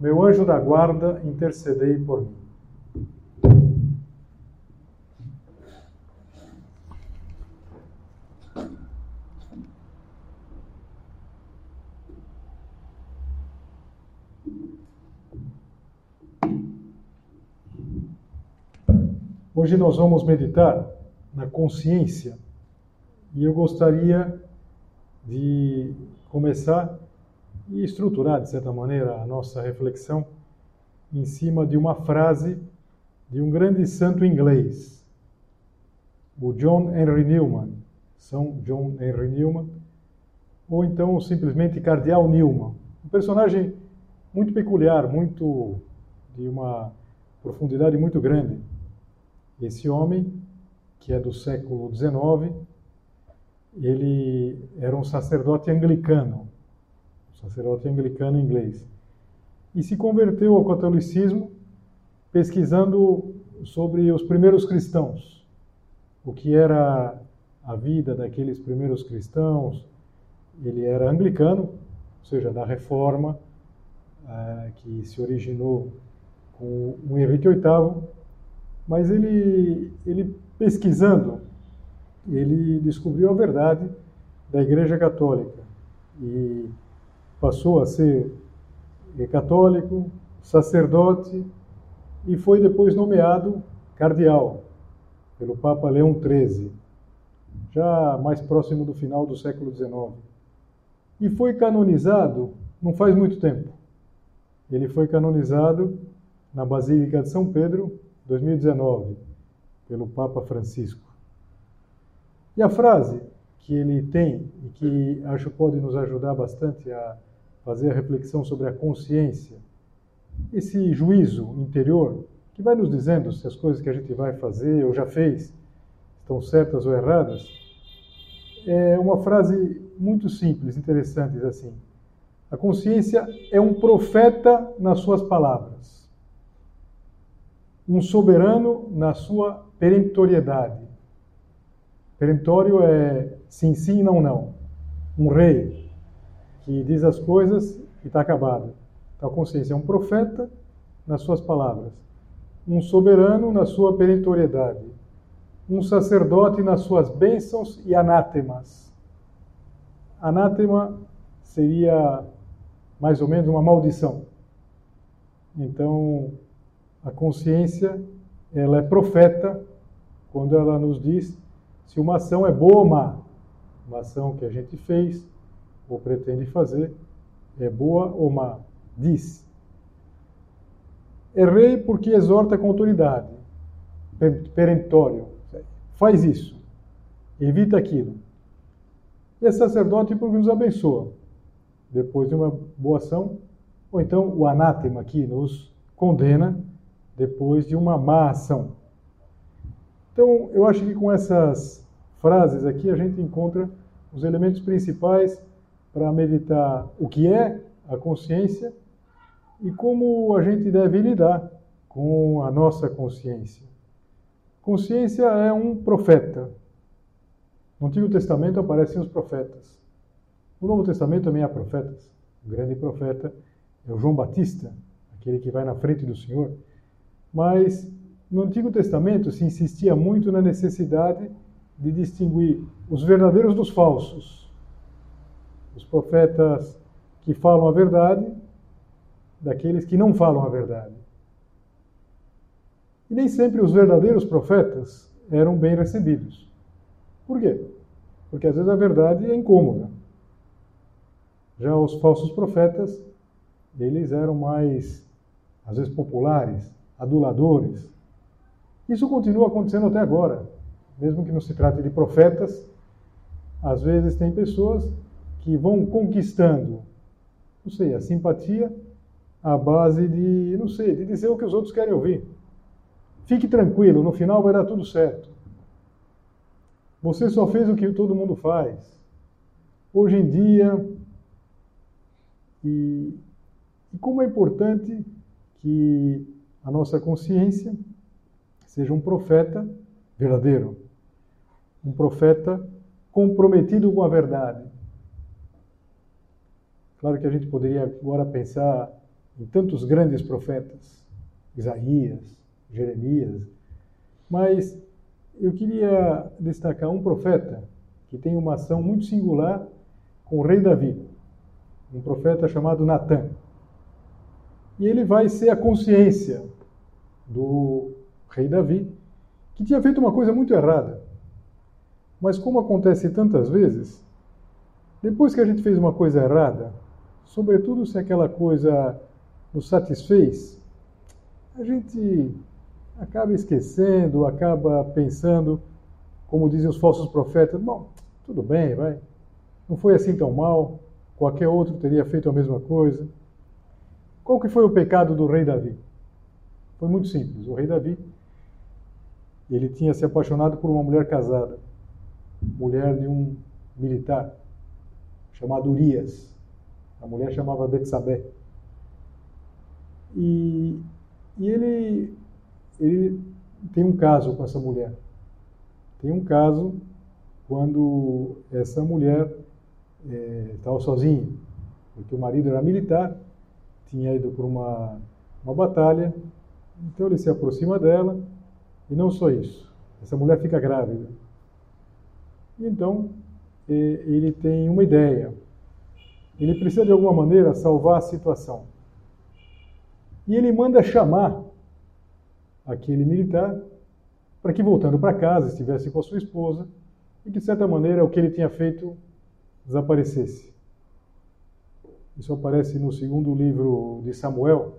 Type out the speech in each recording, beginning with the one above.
meu anjo da guarda, intercedei por mim. Hoje nós vamos meditar na consciência e eu gostaria de começar e estruturar, de certa maneira, a nossa reflexão em cima de uma frase de um grande santo inglês, o John Henry Newman, São John Henry Newman, ou então simplesmente Cardeal Newman, um personagem muito peculiar, muito de uma profundidade muito grande. Esse homem, que é do século XIX, ele era um sacerdote anglicano, sacerdote anglicano inglês, e se converteu ao catolicismo pesquisando sobre os primeiros cristãos, o que era a vida daqueles primeiros cristãos. Ele era anglicano, ou seja, da reforma eh, que se originou com o Henrique VIII, mas ele, ele pesquisando, ele descobriu a verdade da Igreja Católica. E passou a ser católico, sacerdote e foi depois nomeado cardeal pelo Papa Leão XIII, já mais próximo do final do século XIX. E foi canonizado não faz muito tempo. Ele foi canonizado na Basílica de São Pedro, 2019, pelo Papa Francisco. E a frase que ele tem e que acho pode nos ajudar bastante a fazer a reflexão sobre a consciência, esse juízo interior que vai nos dizendo se as coisas que a gente vai fazer ou já fez estão certas ou erradas, é uma frase muito simples, interessante, diz assim: a consciência é um profeta nas suas palavras, um soberano na sua peremptoriedade. Peremptório é sim, sim, não, não. Um rei, que diz as coisas e está acabado. Então a consciência é um profeta nas suas palavras, um soberano na sua perentoriedade, um sacerdote nas suas bênçãos e anátemas. Anátema seria mais ou menos uma maldição. Então, a consciência, ela é profeta quando ela nos diz se uma ação é boa ou má. Uma ação que a gente fez, ou pretende fazer, é boa ou má. Diz. Errei porque exorta com autoridade, peremptório. Faz isso. Evita aquilo. E é sacerdote porque nos abençoa. Depois de uma boa ação, ou então o anátema aqui nos condena depois de uma má ação. Então, eu acho que com essas frases aqui a gente encontra os elementos principais para meditar o que é a consciência e como a gente deve lidar com a nossa consciência. Consciência é um profeta. No Antigo Testamento aparecem os profetas. No Novo Testamento também há profetas. O grande profeta é o João Batista, aquele que vai na frente do Senhor. Mas no Antigo Testamento se insistia muito na necessidade de distinguir os verdadeiros dos falsos os profetas que falam a verdade daqueles que não falam a verdade. E nem sempre os verdadeiros profetas eram bem recebidos. Por quê? Porque às vezes a verdade é incômoda. Já os falsos profetas, eles eram mais, às vezes, populares, aduladores. Isso continua acontecendo até agora. Mesmo que não se trate de profetas, às vezes tem pessoas que vão conquistando, não sei, a simpatia à base de, não sei, de dizer o que os outros querem ouvir. Fique tranquilo, no final vai dar tudo certo. Você só fez o que todo mundo faz. Hoje em dia, e, e como é importante que a nossa consciência seja um profeta verdadeiro, um profeta comprometido com a verdade. Claro que a gente poderia agora pensar em tantos grandes profetas, Isaías, Jeremias, mas eu queria destacar um profeta que tem uma ação muito singular com o rei Davi, um profeta chamado Natan. E ele vai ser a consciência do rei Davi, que tinha feito uma coisa muito errada. Mas como acontece tantas vezes, depois que a gente fez uma coisa errada, sobretudo se aquela coisa nos satisfez, a gente acaba esquecendo, acaba pensando, como dizem os falsos profetas, bom, tudo bem, vai. Não foi assim tão mal, qualquer outro teria feito a mesma coisa. Qual que foi o pecado do rei Davi? Foi muito simples. O rei Davi, ele tinha se apaixonado por uma mulher casada, mulher de um militar chamado Urias. A mulher chamava Betsabé. E, e ele, ele tem um caso com essa mulher. Tem um caso quando essa mulher é, estava sozinha, porque o marido era militar, tinha ido por uma, uma batalha, então ele se aproxima dela, e não só isso, essa mulher fica grávida. Então é, ele tem uma ideia, ele precisa de alguma maneira salvar a situação. E ele manda chamar aquele militar para que, voltando para casa, estivesse com a sua esposa e que, de certa maneira, o que ele tinha feito desaparecesse. Isso aparece no segundo livro de Samuel.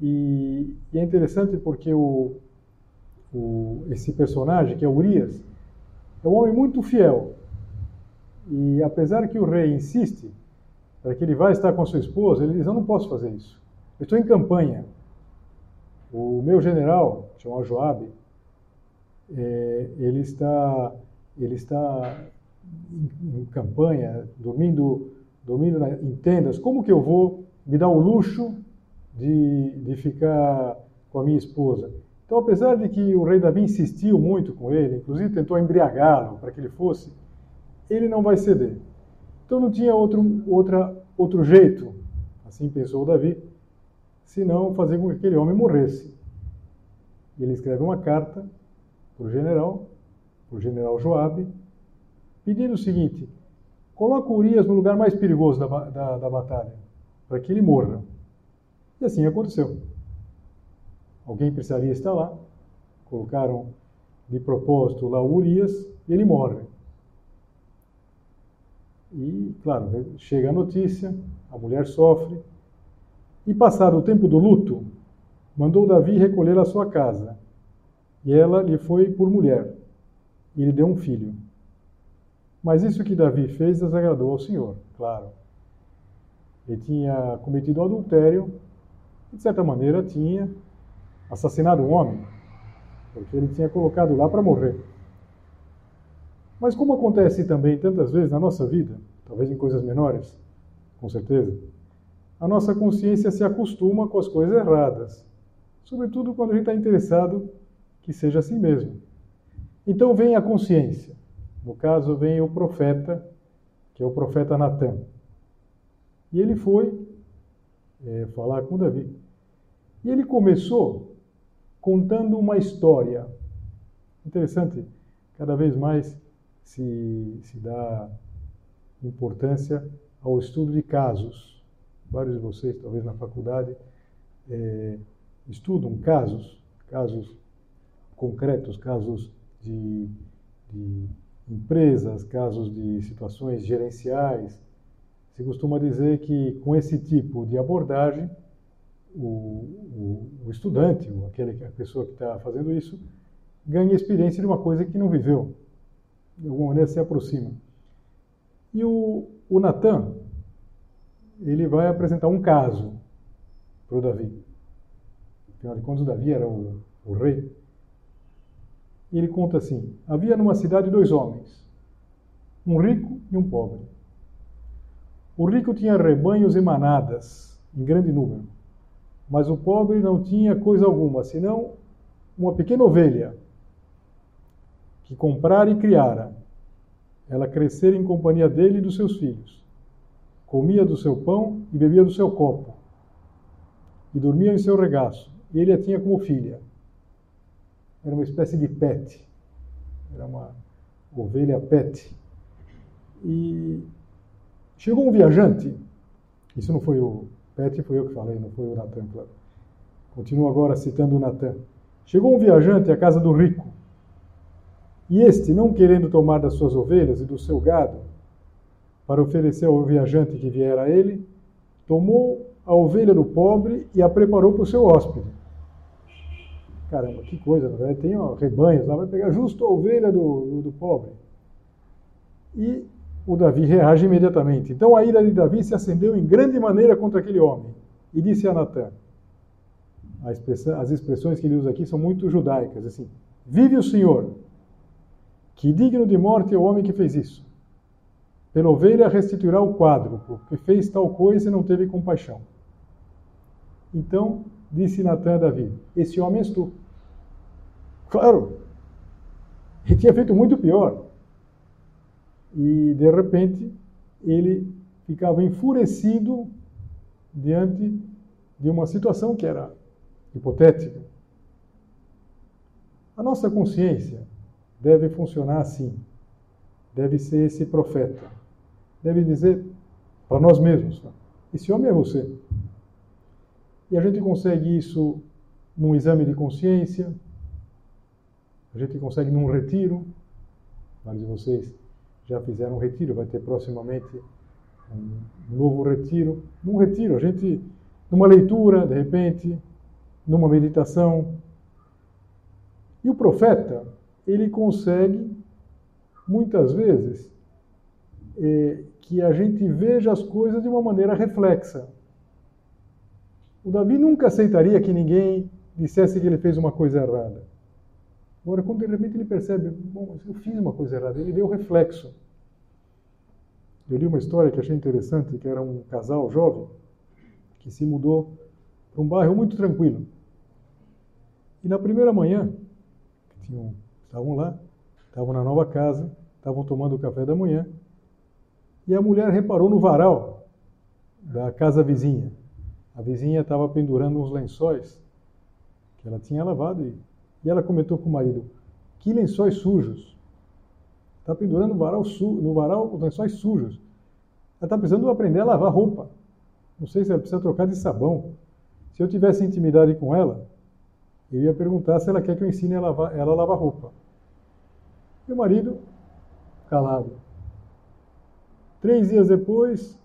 E, e é interessante porque o, o, esse personagem, que é Urias, é um homem muito fiel. E apesar que o rei insiste para que ele vá estar com sua esposa, ele diz: Eu não posso fazer isso. Eu estou em campanha. O meu general, chamado Joabe, é, ele está, ele está em, campanha, dormindo, dormindo em tendas. Como que eu vou me dar o luxo de, de ficar com a minha esposa? Então, apesar de que o rei Davi insistiu muito com ele, inclusive tentou embriagá-lo para que ele fosse, ele não vai ceder. Então não tinha outro, outra, outro jeito, assim pensou Davi, senão fazer com que aquele homem morresse. Ele escreve uma carta para o general, para o general Joabe, pedindo o seguinte: coloca Urias no lugar mais perigoso da, da, da batalha, para que ele morra. E assim aconteceu. Alguém precisaria estar lá, colocaram de propósito lá Urias e ele morre. Claro, chega a notícia, a mulher sofre. E, passado o tempo do luto, mandou Davi recolher a sua casa. E ela lhe foi por mulher. E lhe deu um filho. Mas isso que Davi fez desagradou ao Senhor, claro. Ele tinha cometido adultério, e, de certa maneira tinha assassinado um homem, porque ele tinha colocado lá para morrer. Mas como acontece também tantas vezes na nossa vida, talvez em coisas menores, com certeza, a nossa consciência se acostuma com as coisas erradas, sobretudo quando a gente está interessado que seja assim mesmo. Então vem a consciência. No caso, vem o profeta, que é o profeta Natan. E ele foi é, falar com Davi. E ele começou contando uma história. Interessante, cada vez mais se, se dá importância ao estudo de casos. Vários de vocês, talvez na faculdade, é, estudam casos, casos concretos, casos de, de empresas, casos de situações gerenciais. Se costuma dizer que com esse tipo de abordagem, o, o, o estudante, ou aquele, a pessoa que está fazendo isso, ganha experiência de uma coisa que não viveu de alguma maneira se aproxima. E o, o Natan, ele vai apresentar um caso. para o Davi. Afinal de contas, o Davi era o, o rei. E ele conta assim: Havia numa cidade dois homens, um rico e um pobre. O rico tinha rebanhos e manadas, em grande número, mas o pobre não tinha coisa alguma, senão uma pequena ovelha que comprara e criara. Ela crescera em companhia dele e dos seus filhos. Comia do seu pão e bebia do seu copo. E dormia em seu regaço. E ele a tinha como filha era uma espécie de pet, era uma ovelha pet. E chegou um viajante, isso não foi o pet, foi eu que falei, não foi o Natan, claro. Continuo agora citando o Natan. Chegou um viajante à casa do rico, e este, não querendo tomar das suas ovelhas e do seu gado, para oferecer ao viajante que viera a ele, tomou a ovelha do pobre e a preparou para o seu hóspede caramba, que coisa, na verdade tem ó, rebanhos lá, vai pegar justo a ovelha do, do, do pobre. E o Davi reage imediatamente. Então a ira de Davi se acendeu em grande maneira contra aquele homem. E disse a Natan, as expressões que ele usa aqui são muito judaicas, assim, vive o Senhor, que digno de morte é o homem que fez isso. Pela ovelha restituirá o quadro, porque fez tal coisa e não teve compaixão. Então disse Natan a Davi, esse homem és tu. Claro, ele tinha feito muito pior. E, de repente, ele ficava enfurecido diante de uma situação que era hipotética. A nossa consciência deve funcionar assim. Deve ser esse profeta. Deve dizer para nós mesmos: esse homem é você. E a gente consegue isso num exame de consciência, a gente consegue num retiro. Vários de vocês já fizeram um retiro, vai ter proximamente um novo retiro. Num retiro, a gente, numa leitura, de repente, numa meditação. E o profeta, ele consegue, muitas vezes, é, que a gente veja as coisas de uma maneira reflexa. O Davi nunca aceitaria que ninguém dissesse que ele fez uma coisa errada. Agora, quando de repente ele percebe, bom, eu fiz uma coisa errada, ele o reflexo. Eu li uma história que achei interessante, que era um casal jovem que se mudou para um bairro muito tranquilo. E na primeira manhã, tinham, estavam lá, estavam na nova casa, estavam tomando o café da manhã, e a mulher reparou no varal da casa vizinha. A vizinha estava pendurando uns lençóis que ela tinha lavado e e ela comentou com o marido: Que lençóis sujos. Está pendurando no varal, su no varal os lençóis sujos. Ela está precisando aprender a lavar roupa. Não sei se ela precisa trocar de sabão. Se eu tivesse intimidade com ela, eu ia perguntar se ela quer que eu ensine a lavar, ela a lavar roupa. E o marido, calado. Três dias depois,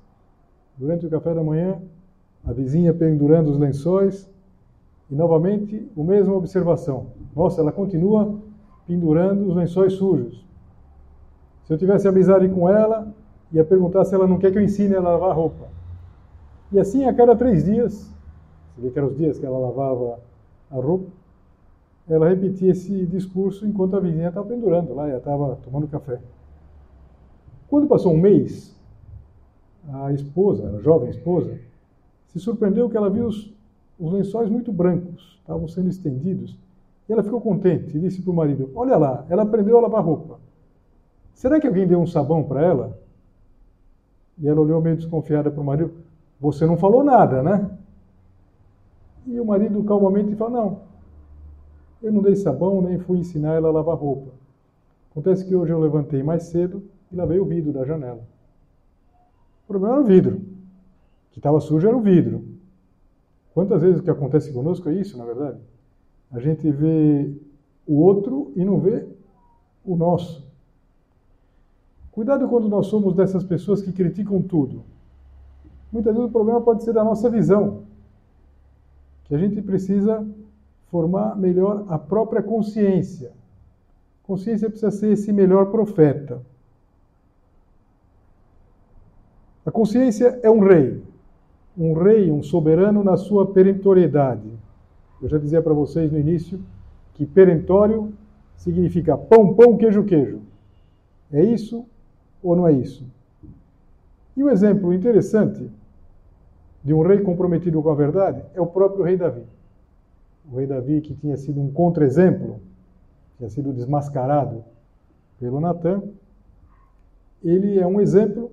durante o café da manhã, a vizinha pendurando os lençóis, e novamente, a mesma observação. Nossa, ela continua pendurando os lençóis sujos. Se eu tivesse amizade com ela, ia perguntar se ela não quer que eu ensine ela a lavar roupa. E assim, a cada três dias, você vê que eram os dias que ela lavava a roupa, ela repetia esse discurso enquanto a vizinha estava pendurando lá, e estava tomando café. Quando passou um mês, a esposa, a jovem esposa, se surpreendeu que ela viu os os lençóis muito brancos estavam sendo estendidos. E ela ficou contente e disse para o marido: Olha lá, ela aprendeu a lavar roupa. Será que alguém deu um sabão para ela? E ela olhou meio desconfiada para o marido: Você não falou nada, né? E o marido calmamente falou: Não, eu não dei sabão nem fui ensinar ela a lavar roupa. Acontece que hoje eu levantei mais cedo e lavei o vidro da janela. O problema era o vidro. O que estava sujo era o vidro. Quantas vezes o que acontece conosco é isso, na verdade? A gente vê o outro e não vê o nosso. Cuidado quando nós somos dessas pessoas que criticam tudo. Muitas vezes o problema pode ser da nossa visão. Que a gente precisa formar melhor a própria consciência. Consciência precisa ser esse melhor profeta. A consciência é um rei. um rei, um soberano na sua perentoriedade. Eu já dizia para vocês no início que perentório significa pão, pão, queijo, queijo. É isso ou não é isso? E um exemplo interessante de um rei comprometido com a verdade é o próprio rei Davi. O rei Davi, que tinha sido um contra-exemplo, tinha sido desmascarado pelo Natan, ele é um exemplo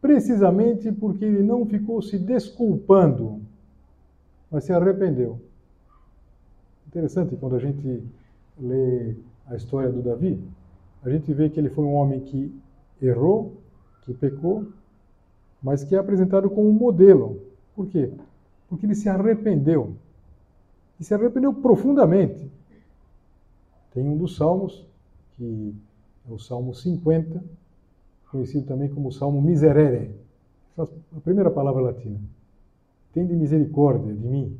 precisamente porque ele não ficou se desculpando, mas se arrependeu. Interessante quando a gente lê a história do Davi, a gente vê que ele foi um homem que errou, que pecou, mas que é apresentado como um modelo. Por quê? Porque ele se arrependeu. E se arrependeu profundamente. Tem um dos salmos, que é o Salmo 50, conhecido também como o Salmo Miserere. A primeira palavra latina. Tende misericórdia de mim.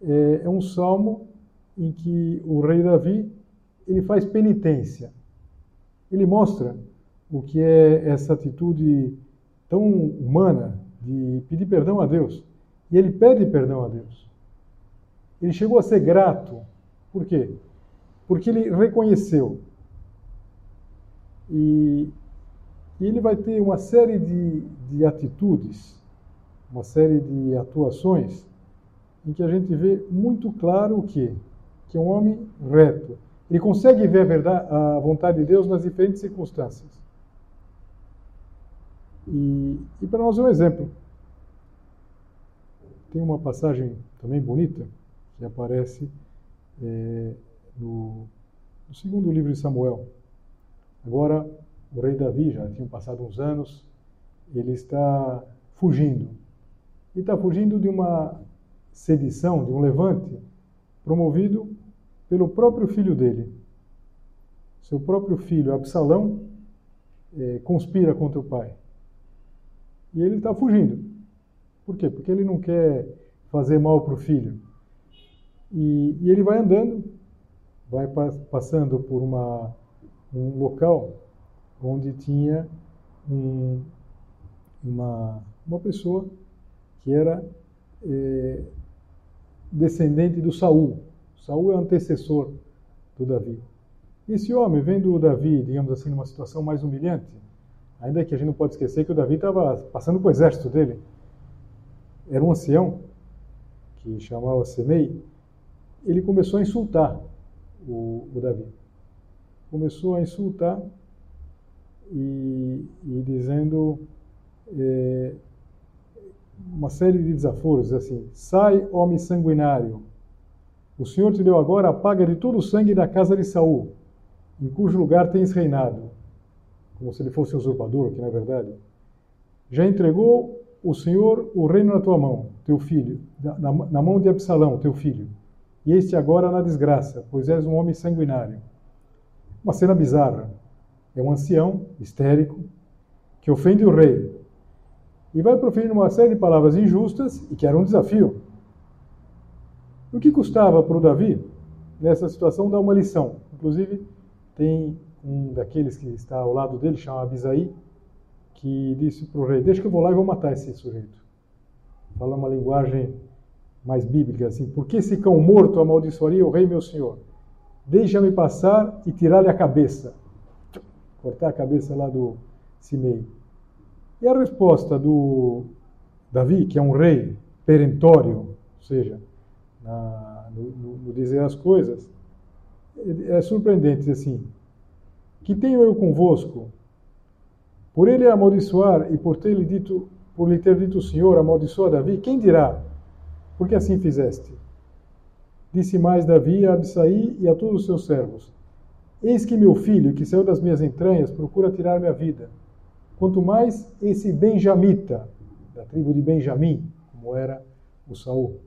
É, é um salmo em que o rei Davi ele faz penitência. Ele mostra o que é essa atitude tão humana de pedir perdão a Deus. E ele pede perdão a Deus. Ele chegou a ser grato. Por quê? Porque ele reconheceu. E, e ele vai ter uma série de, de atitudes, uma série de atuações, em que a gente vê muito claro o quê? Que é um homem reto. Ele consegue ver a, verdade, a vontade de Deus nas diferentes circunstâncias. E, e para nós é um exemplo. Tem uma passagem também bonita que aparece é, no, no segundo livro de Samuel. Agora, o rei Davi, já tinham passado uns anos, ele está fugindo. E está fugindo de uma sedição, de um levante, promovido pelo próprio filho dele. Seu próprio filho, Absalão, é, conspira contra o pai. E ele está fugindo. Por quê? Porque ele não quer fazer mal para o filho. E, e, ele vai andando, vai passando por uma, um local onde tinha um, uma, uma pessoa que era é, descendente do Saul. Saul é antecessor do Davi. Esse homem, vendo o Davi, digamos assim, numa situação mais humilhante, Ainda que a gente não pode esquecer que o Davi estava passando com o exército dele. Era um ancião, que chamava Semei. Ele começou a insultar o, o Davi. Começou a insultar e, e dizendo é, uma série de desaforos, assim, sai, homem sanguinário, o Senhor te deu agora a paga de todo o sangue da casa de Saul, em cujo lugar tens reinado como se ele fosse usurpador, que não é verdade. Já entregou o Senhor o reino na tua mão, teu filho, na, na mão de Absalão, teu filho. E este agora na desgraça, pois és um homem sanguinário. Uma cena bizarra. É um ancião, histérico, que ofende o rei. E vai proferindo uma série de palavras injustas e que era um desafio. O que custava para o Davi, nessa situação, dar uma lição? Inclusive, tem um daqueles que está ao lado dele, chama Abisaí, que disse para o rei: Deixa que eu vou lá e vou matar esse sujeito. Fala uma linguagem mais bíblica assim: Por que esse cão morto amaldiçoaria o rei meu senhor? Deixa-me passar e tirar-lhe a cabeça. Cortar a cabeça lá do Simei. E a resposta do Davi, que é um rei perentório, ou seja, na, no, no, no dizer as coisas, é surpreendente assim que tenho eu convosco? Por ele amaldiçoar e por ter lhe dito, por lhe ter dito o Senhor, amaldiçoa Davi, quem dirá? Porque assim fizeste. Disse mais Davi a Absaí e a todos os seus servos: Eis que meu filho, que saiu das minhas entranhas, procura tirar minha vida. Quanto mais esse benjamita, da tribo de Benjamim, como era o Saul.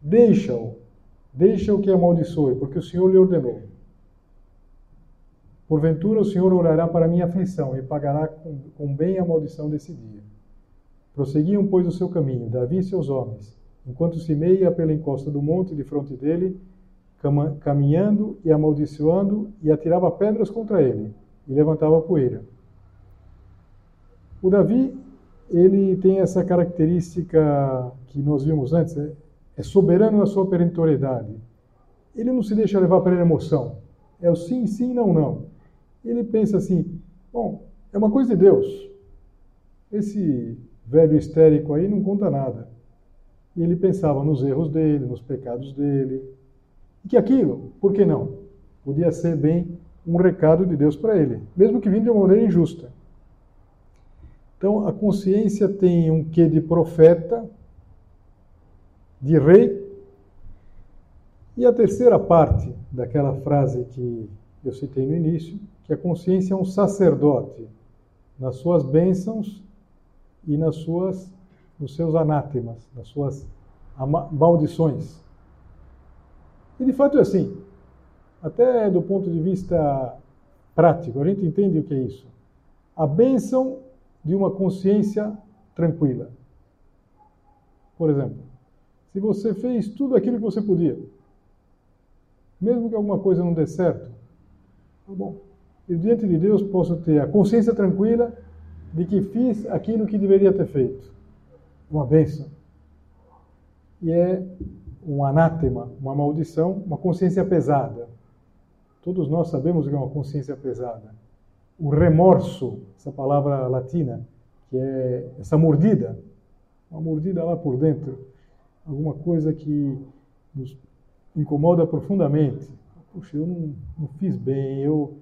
Deixa-o, deixa-o que amaldiçoe, porque o Senhor lhe ordenou. Porventura o Senhor orará para minha aflição e pagará com, com bem a maldição desse dia. Prosseguiam, pois, o seu caminho, Davi e seus homens, enquanto Simei ia pela encosta do monte de fronte dele, caminhando e amaldiçoando, e atirava pedras contra ele, e levantava poeira. O Davi ele tem essa característica que nós vimos antes, é, é soberano na sua perentoriedade. Ele não se deixa levar pela emoção. É o sim, sim, não, não. Ele pensa assim: bom, é uma coisa de Deus. Esse velho histérico aí não conta nada. E ele pensava nos erros dele, nos pecados dele. E que aquilo, por que não? Podia ser bem um recado de Deus para ele, mesmo que vindo de uma maneira injusta. Então, a consciência tem um quê de profeta, de rei. E a terceira parte daquela frase que eu citei no início, que a consciência é um sacerdote nas suas bênçãos e nas suas, nos seus anátemas, nas suas maldições. E de fato é assim. Até do ponto de vista prático, a gente entende o que é isso. A bênção de uma consciência tranquila. Por exemplo, se você fez tudo aquilo que você podia, mesmo que alguma coisa não dê certo, tá bom. E diante de Deus posso ter a consciência tranquila de que fiz aquilo que deveria ter feito. Uma bênção. E é um anátema, uma maldição, uma consciência pesada. Todos nós sabemos o que é uma consciência pesada. O remorso, essa palavra latina, que é essa mordida, uma mordida lá por dentro, alguma coisa que nos incomoda profundamente. Puxa, eu não, não fiz bem, eu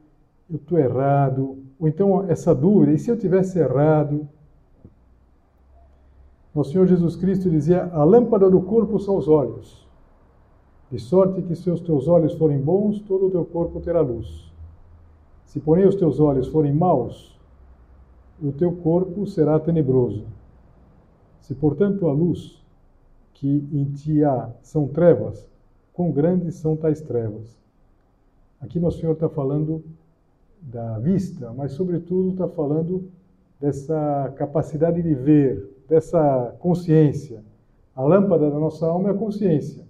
estou errado. Ou então essa dúvida, e se eu tivesse errado? Nosso Senhor Jesus Cristo dizia: a lâmpada do corpo são os olhos. De sorte que se os teus olhos forem bons, todo o teu corpo terá luz. Se, porém, os teus olhos forem maus, o teu corpo será tenebroso. Se, portanto, a luz que em ti há são trevas, quão grandes são tais trevas? Aqui Nosso Senhor está falando da vista, mas, sobretudo, está falando dessa capacidade de ver, dessa consciência. A lâmpada da nossa alma é a consciência.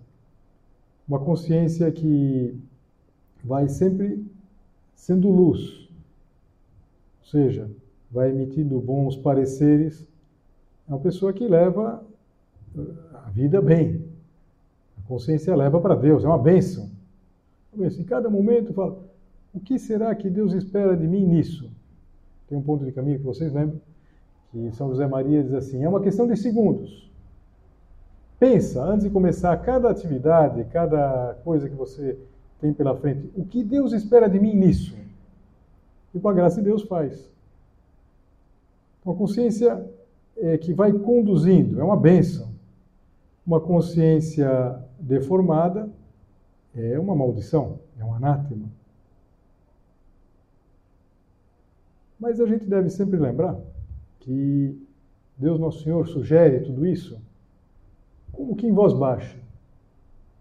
Uma consciência que vai sempre sendo luz, ou seja, vai emitindo bons pareceres. É uma pessoa que leva eh, a vida bem. A consciência leva para Deus, é uma bênção. Em cada momento fala, o que será que Deus espera de mim nisso? Tem um ponto de caminho que vocês lembram? Que São José Maria diz assim: é uma questão de segundos. Pensa, antes de começar cada atividade, cada coisa que você tem pela frente, o que Deus espera de mim nisso? E com a graça de Deus faz. Uma consciência é, que vai conduzindo, é uma bênção. Uma consciência deformada é uma maldição, é um anátema. Mas a gente deve sempre lembrar que Deus Nosso Senhor sugere tudo isso como que em voz baixa.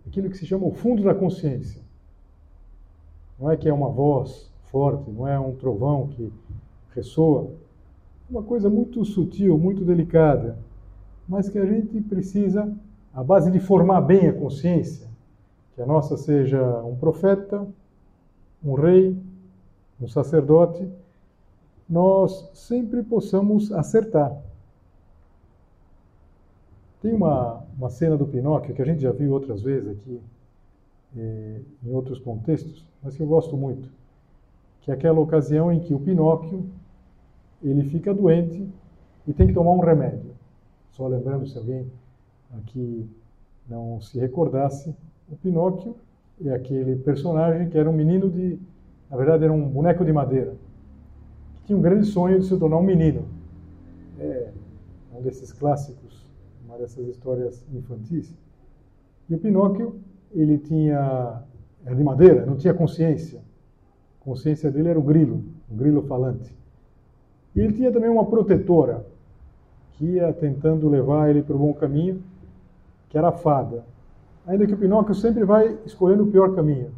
Aquilo que se chama o fundo da consciência. Não é que é uma voz forte, não é um trovão que ressoa. Uma coisa muito sutil, muito delicada, mas que a gente precisa, a base de formar bem a consciência, que a nossa seja um profeta, um rei, um sacerdote, nós sempre possamos acertar. Tem uma, uma cena do Pinóquio que a gente já viu outras vezes aqui, eh, em outros contextos, mas que eu gosto muito, que é aquela ocasião em que o Pinóquio ele fica doente e tem que tomar um remédio. Só lembrando, se alguém aqui não se recordasse, o Pinóquio é aquele personagem que era um menino de, na verdade era um boneco de madeira tinha um grande sonho de se tornar um menino. É um desses clássicos, uma dessas histórias infantis. E o Pinóquio, ele tinha, era de madeira, não tinha consciência. A consciência dele era o grilo, o grilo falante. E ele tinha também uma protetora, que ia tentando levar ele para o bom caminho, que era a fada. Ainda que o Pinóquio sempre vai escolhendo o pior caminho.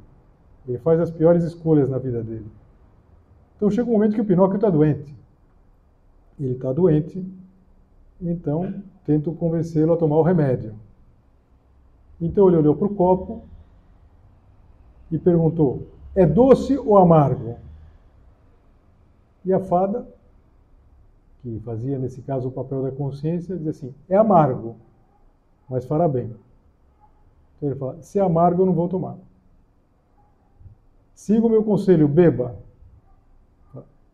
Ele faz as piores escolhas na vida dele. Então chega um momento que o Pinóquio está doente. Ele está doente, então tento convencê-lo a tomar o remédio. Então ele olhou para o copo e perguntou: é doce ou amargo? E a fada, que fazia nesse caso o papel da consciência, dizia assim: é amargo, mas fará bem. Então ele fala: se é amargo, eu não vou tomar. Siga o meu conselho, beba.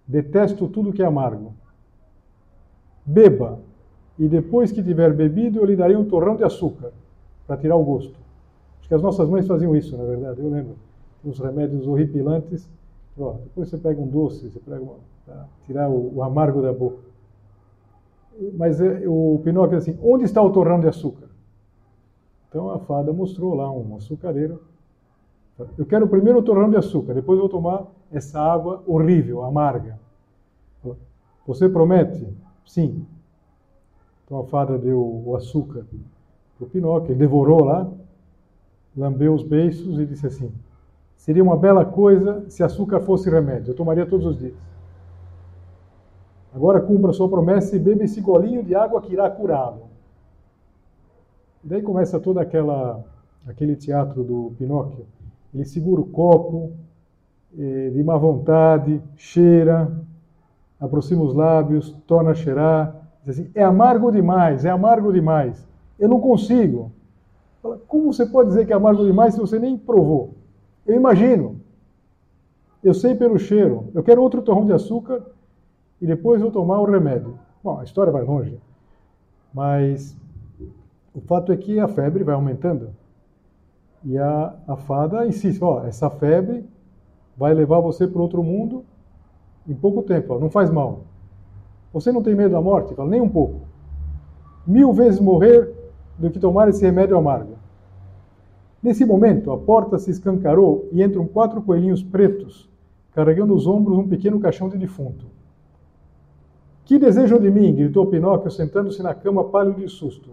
Detesto tudo que é amargo. Beba, e depois que tiver bebido, eu lhe darei um torrão de açúcar para tirar o gosto. Acho que as nossas mães faziam isso, na verdade, eu lembro. Uns remédios horripilantes. Ó, depois você pega um doce, você pega uma, para tirar o, o, amargo da boca. Mas é, o Pinóquio assim, onde está o torrão de açúcar? Então a fada mostrou lá um açucareiro. Eu quero primeiro o torrão de açúcar, depois vou tomar essa água horrível, amarga. Você promete? Sim. Então a fada deu o açúcar para o Pinóquio, ele devorou lá, lambeu os beiços e disse assim: Seria uma bela coisa se açúcar fosse remédio, eu tomaria todos os dias. Agora cumpra sua promessa e beba esse golinho de água que irá curá-lo. Daí começa todo aquela, aquele teatro do Pinóquio. Ele segura o copo, eh, de má vontade, cheira, aproxima os lábios, torna a cheirar, diz assim, é amargo demais, é amargo demais. Eu não consigo. Como você pode dizer que é amargo demais se você nem provou? Eu imagino. Eu sei pelo cheiro. Eu quero outro torrão de açúcar e depois vou tomar o remédio. Bom, a história vai longe. Mas o fato é que a febre vai aumentando. E a, a fada insiste, ó, essa febre vai levar você para outro mundo em pouco tempo, ó, não faz mal. Você não tem medo da morte? Fala, nem um pouco. Mil vezes morrer do que tomar esse remédio amargo. Nesse momento, a porta se escancarou e entram quatro coelhinhos pretos, carregando os ombros um pequeno caixão de defunto. Que desejam de mim? gritou Pinóquio, sentando-se na cama pálido de susto.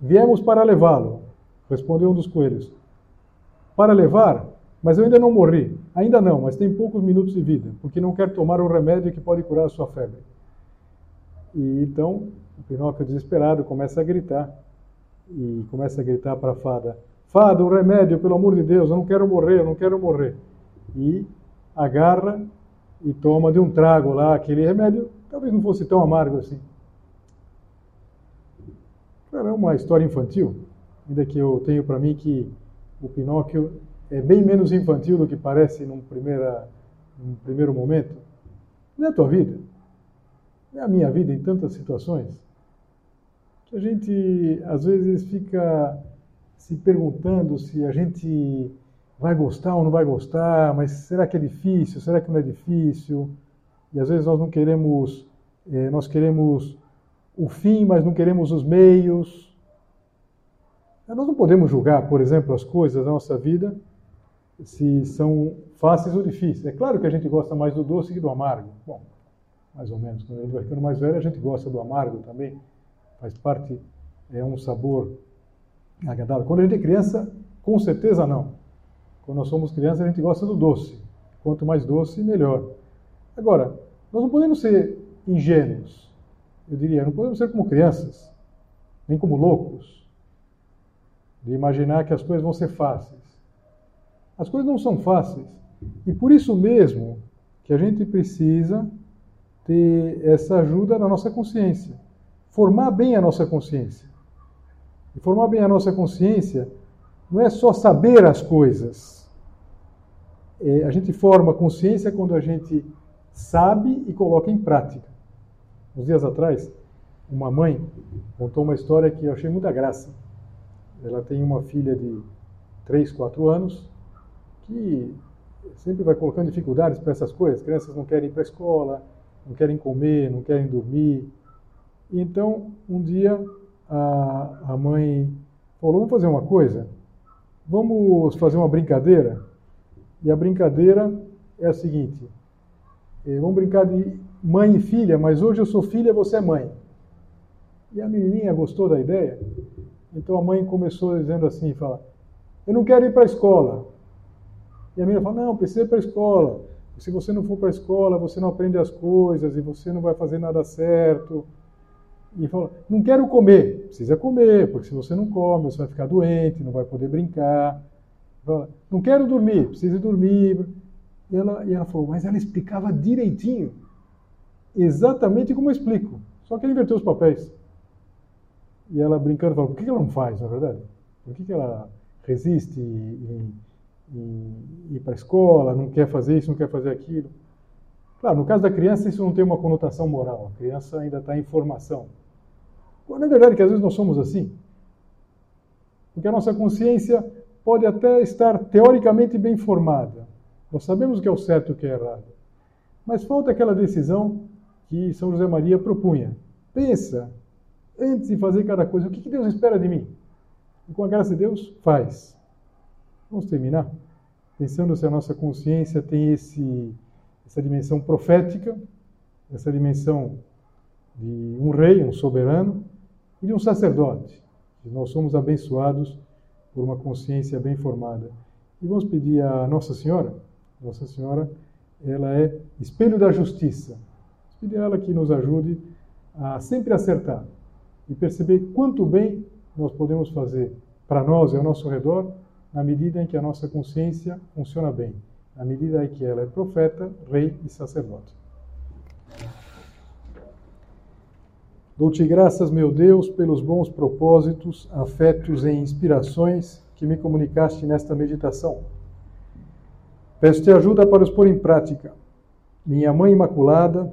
Viemos para levá-lo, respondeu um dos coelhos. Para levar? Mas eu ainda não morri. Ainda não, mas tem poucos minutos de vida, porque não quero tomar um remédio que pode curar a sua febre. E então, o Pinóquio, desesperado, começa a gritar. E começa a gritar para a fada: Fada, um remédio, pelo amor de Deus, eu não quero morrer, eu não quero morrer. E agarra e toma de um trago lá aquele remédio, talvez não fosse tão amargo assim. Era uma história infantil, ainda que eu tenho para mim que o Pinóquio é bem menos infantil do que parece num, primeira, num primeiro momento. Não é a tua vida, é a minha vida em tantas situações, que a gente às vezes fica se perguntando se a gente vai gostar ou não vai gostar, mas será que é difícil? Será que não é difícil? E às vezes nós não queremos, eh, nós queremos o fim, mas não queremos os meios. Nós não podemos julgar, por exemplo, as coisas da nossa vida se são fáceis ou difíceis. É claro que a gente gosta mais do doce que do amargo. Bom, mais ou menos. Quando a gente vai ficando mais velho, a gente gosta do amargo também. Faz parte, é um sabor agradável. Quando a gente é criança, com certeza não. Quando nós somos crianças, a gente gosta do doce. Quanto mais doce, melhor. Agora, nós não podemos ser ingênuos. Eu diria, não podemos ser como crianças, nem como loucos, de imaginar que as coisas vão ser fáceis. As coisas não são fáceis. E por isso mesmo que a gente precisa ter essa ajuda na nossa consciência. Formar bem a nossa consciência. E formar bem a nossa consciência não é só saber as coisas. É, a gente forma consciência quando a gente sabe e coloca em prática. Uns dias atrás, uma mãe contou uma história que eu achei muita graça. Ela tem uma filha de 3, 4 anos que sempre vai colocando dificuldades para essas coisas. As crianças não querem ir para a escola, não querem comer, não querem dormir. Então, um dia, a, a mãe falou: vamos fazer uma coisa, vamos fazer uma brincadeira. E a brincadeira é a seguinte: eh, vamos brincar de mãe e filha, mas hoje eu sou filha, você é mãe. E a menininha gostou da ideia, então a mãe começou dizendo assim: fala, eu não quero ir para a escola. E a menina fala: não, precisa ir para a escola. Se você não for para a escola, você não aprende as coisas e você não vai fazer nada certo. E fala: não quero comer. Precisa comer, porque se você não come, você vai ficar doente, não vai poder brincar. Fala, não quero dormir, precisa dormir. E ela, e ela falou: mas ela explicava direitinho. exatamente como eu explico, só que ele inverteu os papéis. E ela brincando falou, por que ela não faz, na verdade? Por que ela resiste em, ir para a escola, não quer fazer isso, não quer fazer aquilo? Claro, no caso da criança isso não tem uma conotação moral, a criança ainda está em formação. Quando é verdade que às vezes nós somos assim. Porque a nossa consciência pode até estar teoricamente bem formada. Nós sabemos o que é o certo e o que é errado. Mas falta aquela decisão que São José Maria propunha. Pensa, antes de fazer cada coisa, o que Deus espera de mim? E com a graça de Deus, faz. Vamos terminar pensando se a nossa consciência tem esse, essa dimensão profética, essa dimensão de um rei, um soberano e de um sacerdote. Nós somos abençoados por uma consciência bem formada. E vamos pedir a Nossa Senhora, Nossa Senhora, ela é espelho da justiça. Pedir a ela que nos ajude a sempre acertar e perceber quanto bem nós podemos fazer para nós e ao nosso redor, na medida em que a nossa consciência funciona bem, na medida em que ela é profeta, rei e sacerdote. Dou-te graças, meu Deus, pelos bons propósitos, afetos e inspirações que me comunicaste nesta meditação. Peço-te ajuda para os pôr em prática. Minha Mãe Imaculada,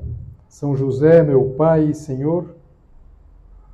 São José, meu Pai e Senhor,